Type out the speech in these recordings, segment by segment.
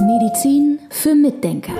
Medizin für Mitdenker.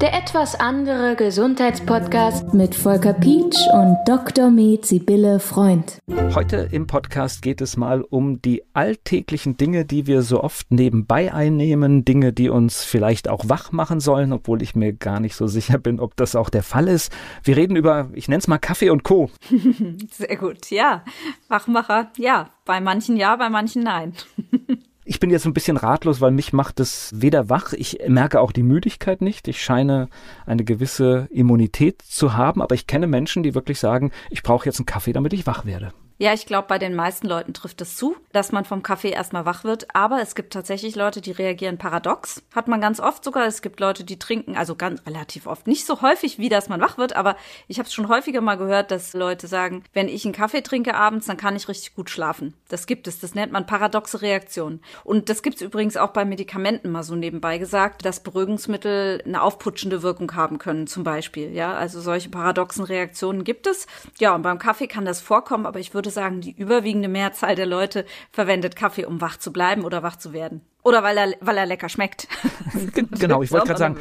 Der etwas andere Gesundheitspodcast mit Volker Pietsch und Dr. Med Sibylle Freund. Heute im Podcast geht es mal um die alltäglichen Dinge, die wir so oft nebenbei einnehmen, Dinge, die uns vielleicht auch wach machen sollen, obwohl ich mir gar nicht so sicher bin, ob das auch der Fall ist. Wir reden über, ich nenne es mal Kaffee und Co. Sehr gut, ja. Wachmacher, ja. Bei manchen ja, bei manchen nein. Ich bin jetzt ein bisschen ratlos, weil mich macht es weder wach, ich merke auch die Müdigkeit nicht. Ich scheine eine gewisse Immunität zu haben, aber ich kenne Menschen, die wirklich sagen, ich brauche jetzt einen Kaffee, damit ich wach werde. Ja, ich glaube, bei den meisten Leuten trifft es zu, dass man vom Kaffee erstmal wach wird. Aber es gibt tatsächlich Leute, die reagieren paradox. Hat man ganz oft sogar. Es gibt Leute, die trinken, also ganz relativ oft. Nicht so häufig, wie dass man wach wird, aber ich habe es schon häufiger mal gehört, dass Leute sagen, wenn ich einen Kaffee trinke abends, dann kann ich richtig gut schlafen. Das gibt es. Das nennt man paradoxe Reaktion. Und das gibt es übrigens auch bei Medikamenten mal so nebenbei gesagt, dass Beruhigungsmittel eine aufputschende Wirkung haben können, zum Beispiel. Ja, also solche paradoxen Reaktionen gibt es. Ja, und beim Kaffee kann das vorkommen, aber ich würde würde sagen, die überwiegende Mehrzahl der Leute verwendet Kaffee, um wach zu bleiben oder wach zu werden. Oder weil er, weil er lecker schmeckt. genau, ich wollte gerade sagen,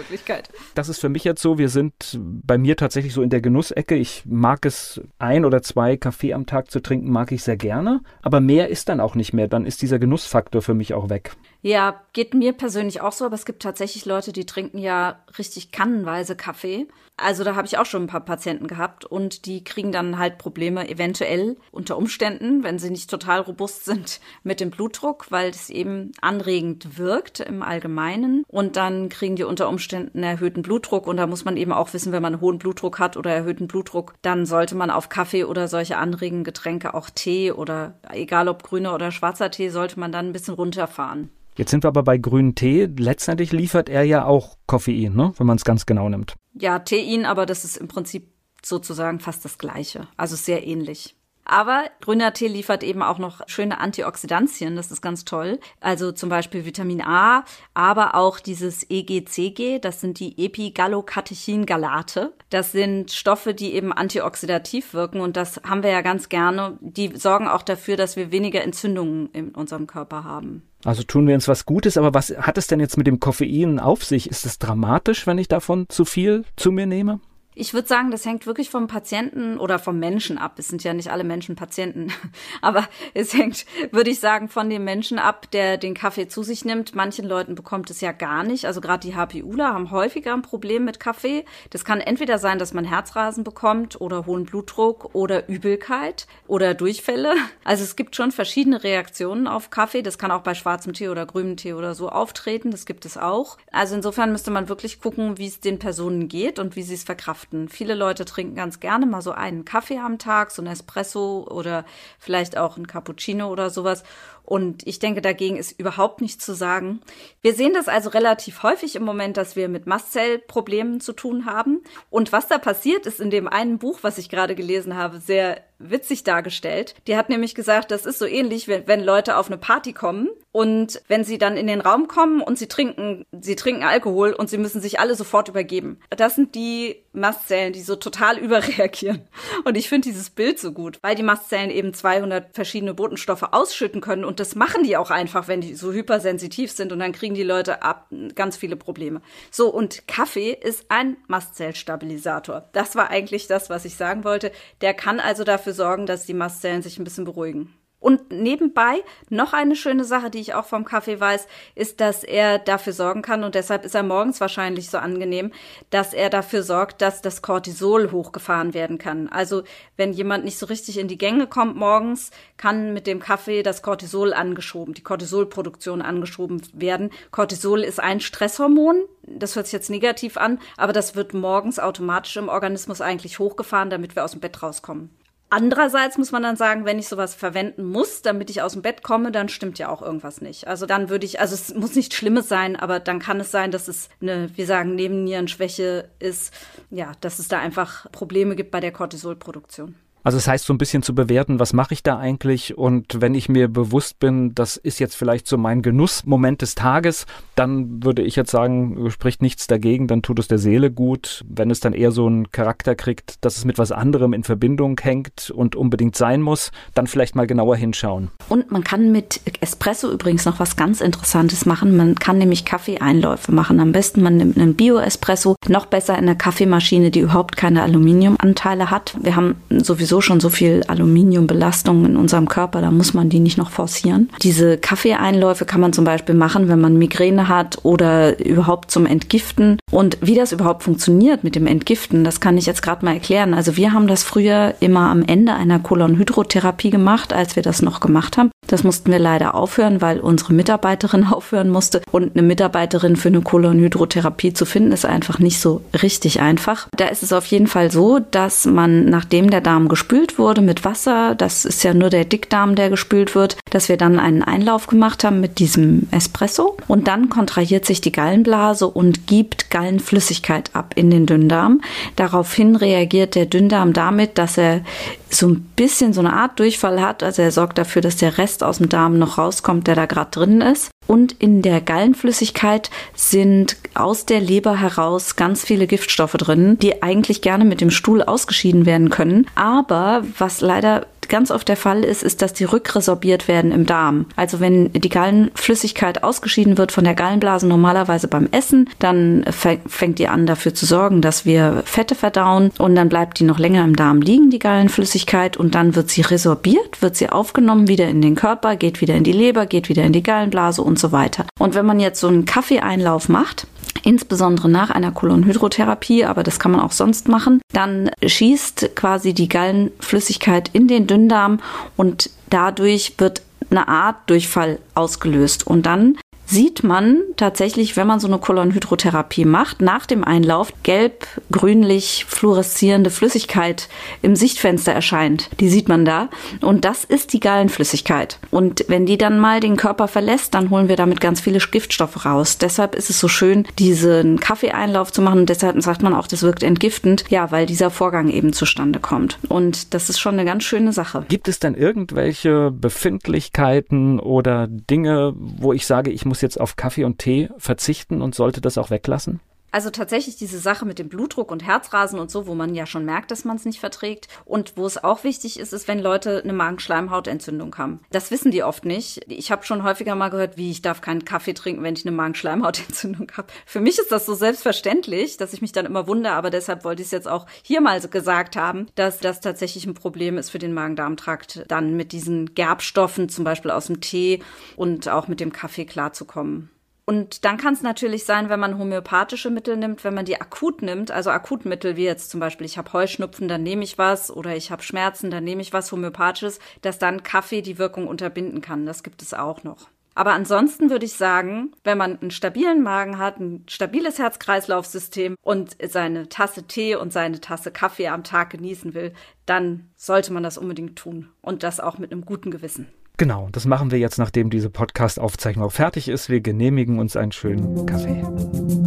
das ist für mich jetzt so, wir sind bei mir tatsächlich so in der Genussecke. Ich mag es, ein oder zwei Kaffee am Tag zu trinken, mag ich sehr gerne. Aber mehr ist dann auch nicht mehr. Dann ist dieser Genussfaktor für mich auch weg. Ja, geht mir persönlich auch so, aber es gibt tatsächlich Leute, die trinken ja richtig kannenweise Kaffee. Also da habe ich auch schon ein paar Patienten gehabt und die kriegen dann halt Probleme eventuell unter Umständen, wenn sie nicht total robust sind mit dem Blutdruck, weil es eben anregend wirkt im Allgemeinen und dann kriegen die unter Umständen erhöhten Blutdruck und da muss man eben auch wissen, wenn man hohen Blutdruck hat oder erhöhten Blutdruck, dann sollte man auf Kaffee oder solche anregenden Getränke, auch Tee oder egal ob grüner oder schwarzer Tee, sollte man dann ein bisschen runterfahren. Jetzt sind wir aber bei grünen Tee. Letztendlich liefert er ja auch Koffein, ne? wenn man es ganz genau nimmt. Ja, Tein, aber das ist im Prinzip sozusagen fast das Gleiche. Also sehr ähnlich. Aber grüner Tee liefert eben auch noch schöne Antioxidantien, das ist ganz toll. Also zum Beispiel Vitamin A, aber auch dieses EGCG, das sind die Epigallocatechin-Galate. Das sind Stoffe, die eben antioxidativ wirken und das haben wir ja ganz gerne. Die sorgen auch dafür, dass wir weniger Entzündungen in unserem Körper haben. Also tun wir uns was Gutes, aber was hat es denn jetzt mit dem Koffein auf sich? Ist es dramatisch, wenn ich davon zu viel zu mir nehme? Ich würde sagen, das hängt wirklich vom Patienten oder vom Menschen ab. Es sind ja nicht alle Menschen Patienten. Aber es hängt, würde ich sagen, von dem Menschen ab, der den Kaffee zu sich nimmt. Manchen Leuten bekommt es ja gar nicht. Also gerade die HPUler haben häufiger ein Problem mit Kaffee. Das kann entweder sein, dass man Herzrasen bekommt oder hohen Blutdruck oder Übelkeit oder Durchfälle. Also es gibt schon verschiedene Reaktionen auf Kaffee. Das kann auch bei schwarzem Tee oder grünem Tee oder so auftreten. Das gibt es auch. Also insofern müsste man wirklich gucken, wie es den Personen geht und wie sie es verkraften verkraften. Viele Leute trinken ganz gerne mal so einen Kaffee am Tag, so ein Espresso oder vielleicht auch ein Cappuccino oder sowas. Und ich denke, dagegen ist überhaupt nichts zu sagen. Wir sehen das also relativ häufig im Moment, dass wir mit Mastzellproblemen zu tun haben. Und was da passiert, ist in dem einen Buch, was ich gerade gelesen habe, sehr witzig dargestellt. Die hat nämlich gesagt, das ist so ähnlich, wenn, wenn Leute auf eine Party kommen und wenn sie dann in den Raum kommen und sie trinken, sie trinken Alkohol und sie müssen sich alle sofort übergeben. Das sind die Mastzellen, die so total überreagieren. Und ich finde dieses Bild so gut, weil die Mastzellen eben 200 verschiedene Botenstoffe ausschütten können und das machen die auch einfach, wenn die so hypersensitiv sind und dann kriegen die Leute ab ganz viele Probleme. So, und Kaffee ist ein Mastzellstabilisator. Das war eigentlich das, was ich sagen wollte. Der kann also dafür sorgen, dass die Mastzellen sich ein bisschen beruhigen. Und nebenbei noch eine schöne Sache, die ich auch vom Kaffee weiß, ist, dass er dafür sorgen kann, und deshalb ist er morgens wahrscheinlich so angenehm, dass er dafür sorgt, dass das Cortisol hochgefahren werden kann. Also wenn jemand nicht so richtig in die Gänge kommt morgens, kann mit dem Kaffee das Cortisol angeschoben, die Cortisolproduktion angeschoben werden. Cortisol ist ein Stresshormon, das hört sich jetzt negativ an, aber das wird morgens automatisch im Organismus eigentlich hochgefahren, damit wir aus dem Bett rauskommen. Andererseits muss man dann sagen, wenn ich sowas verwenden muss, damit ich aus dem Bett komme, dann stimmt ja auch irgendwas nicht. Also dann würde ich, also es muss nichts Schlimmes sein, aber dann kann es sein, dass es eine, wir sagen, Nebennierenschwäche ist, ja, dass es da einfach Probleme gibt bei der Cortisolproduktion. Also es das heißt so ein bisschen zu bewerten, was mache ich da eigentlich und wenn ich mir bewusst bin, das ist jetzt vielleicht so mein Genussmoment des Tages, dann würde ich jetzt sagen, spricht nichts dagegen, dann tut es der Seele gut. Wenn es dann eher so einen Charakter kriegt, dass es mit was anderem in Verbindung hängt und unbedingt sein muss, dann vielleicht mal genauer hinschauen. Und man kann mit Espresso übrigens noch was ganz Interessantes machen. Man kann nämlich Kaffeeeinläufe machen. Am besten man nimmt einen Bio-Espresso, noch besser in einer Kaffeemaschine, die überhaupt keine Aluminiumanteile hat. Wir haben sowieso schon so viel Aluminiumbelastung in unserem Körper, da muss man die nicht noch forcieren. Diese Kaffeeeinläufe kann man zum Beispiel machen, wenn man Migräne hat oder überhaupt zum Entgiften. Und wie das überhaupt funktioniert mit dem Entgiften, das kann ich jetzt gerade mal erklären. Also wir haben das früher immer am Ende einer Kolonhydrotherapie gemacht, als wir das noch gemacht haben. Das mussten wir leider aufhören, weil unsere Mitarbeiterin aufhören musste. Und eine Mitarbeiterin für eine Kolonhydrotherapie zu finden, ist einfach nicht so richtig einfach. Da ist es auf jeden Fall so, dass man, nachdem der Darm gespült wurde mit Wasser, das ist ja nur der Dickdarm, der gespült wird, dass wir dann einen Einlauf gemacht haben mit diesem Espresso. Und dann kontrahiert sich die Gallenblase und gibt Gallenflüssigkeit ab in den Dünndarm. Daraufhin reagiert der Dünndarm damit, dass er so ein bisschen so eine Art Durchfall hat. Also er sorgt dafür, dass der Rest aus dem Darm noch rauskommt, der da gerade drin ist. Und in der Gallenflüssigkeit sind aus der Leber heraus ganz viele Giftstoffe drin, die eigentlich gerne mit dem Stuhl ausgeschieden werden können. Aber was leider ganz oft der Fall ist, ist, dass die rückresorbiert werden im Darm. Also wenn die Gallenflüssigkeit ausgeschieden wird von der Gallenblase normalerweise beim Essen, dann fängt die an dafür zu sorgen, dass wir Fette verdauen und dann bleibt die noch länger im Darm liegen, die Gallenflüssigkeit, und dann wird sie resorbiert, wird sie aufgenommen wieder in den Körper, geht wieder in die Leber, geht wieder in die Gallenblase und so weiter. Und wenn man jetzt so einen Kaffeeeinlauf macht, insbesondere nach einer Kolonhydrotherapie, aber das kann man auch sonst machen, dann schießt quasi die Gallenflüssigkeit in den Dünndarm und dadurch wird eine Art Durchfall ausgelöst. Und dann sieht man tatsächlich, wenn man so eine Kolonhydrotherapie macht, nach dem Einlauf gelb-grünlich fluoreszierende Flüssigkeit im Sichtfenster erscheint. Die sieht man da. Und das ist die Gallenflüssigkeit. Und wenn die dann mal den Körper verlässt, dann holen wir damit ganz viele Giftstoffe raus. Deshalb ist es so schön, diesen Kaffeeeinlauf zu machen. Und deshalb sagt man auch, das wirkt entgiftend. Ja, weil dieser Vorgang eben zustande kommt. Und das ist schon eine ganz schöne Sache. Gibt es denn irgendwelche Befindlichkeiten oder Dinge, wo ich sage, ich muss muss jetzt auf Kaffee und Tee verzichten und sollte das auch weglassen? Also tatsächlich diese Sache mit dem Blutdruck und Herzrasen und so, wo man ja schon merkt, dass man es nicht verträgt. Und wo es auch wichtig ist, ist, wenn Leute eine Magenschleimhautentzündung haben. Das wissen die oft nicht. Ich habe schon häufiger mal gehört, wie ich darf keinen Kaffee trinken, wenn ich eine Magenschleimhautentzündung habe. Für mich ist das so selbstverständlich, dass ich mich dann immer wundere, aber deshalb wollte ich es jetzt auch hier mal gesagt haben, dass das tatsächlich ein Problem ist für den Magen-Darm-Trakt, dann mit diesen Gerbstoffen, zum Beispiel aus dem Tee und auch mit dem Kaffee klarzukommen. Und dann kann es natürlich sein, wenn man homöopathische Mittel nimmt, wenn man die akut nimmt, also Akutmittel wie jetzt zum Beispiel, ich habe Heuschnupfen, dann nehme ich was, oder ich habe Schmerzen, dann nehme ich was homöopathisches, dass dann Kaffee die Wirkung unterbinden kann. Das gibt es auch noch. Aber ansonsten würde ich sagen, wenn man einen stabilen Magen hat, ein stabiles Herz-Kreislauf-System und seine Tasse Tee und seine Tasse Kaffee am Tag genießen will, dann sollte man das unbedingt tun. Und das auch mit einem guten Gewissen. Genau, das machen wir jetzt, nachdem diese Podcast-Aufzeichnung fertig ist. Wir genehmigen uns einen schönen Kaffee.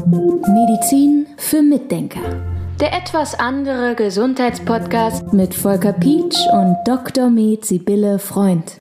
Medizin für Mitdenker. Der etwas andere Gesundheitspodcast mit Volker Pietsch und Dr. Med Sibylle Freund.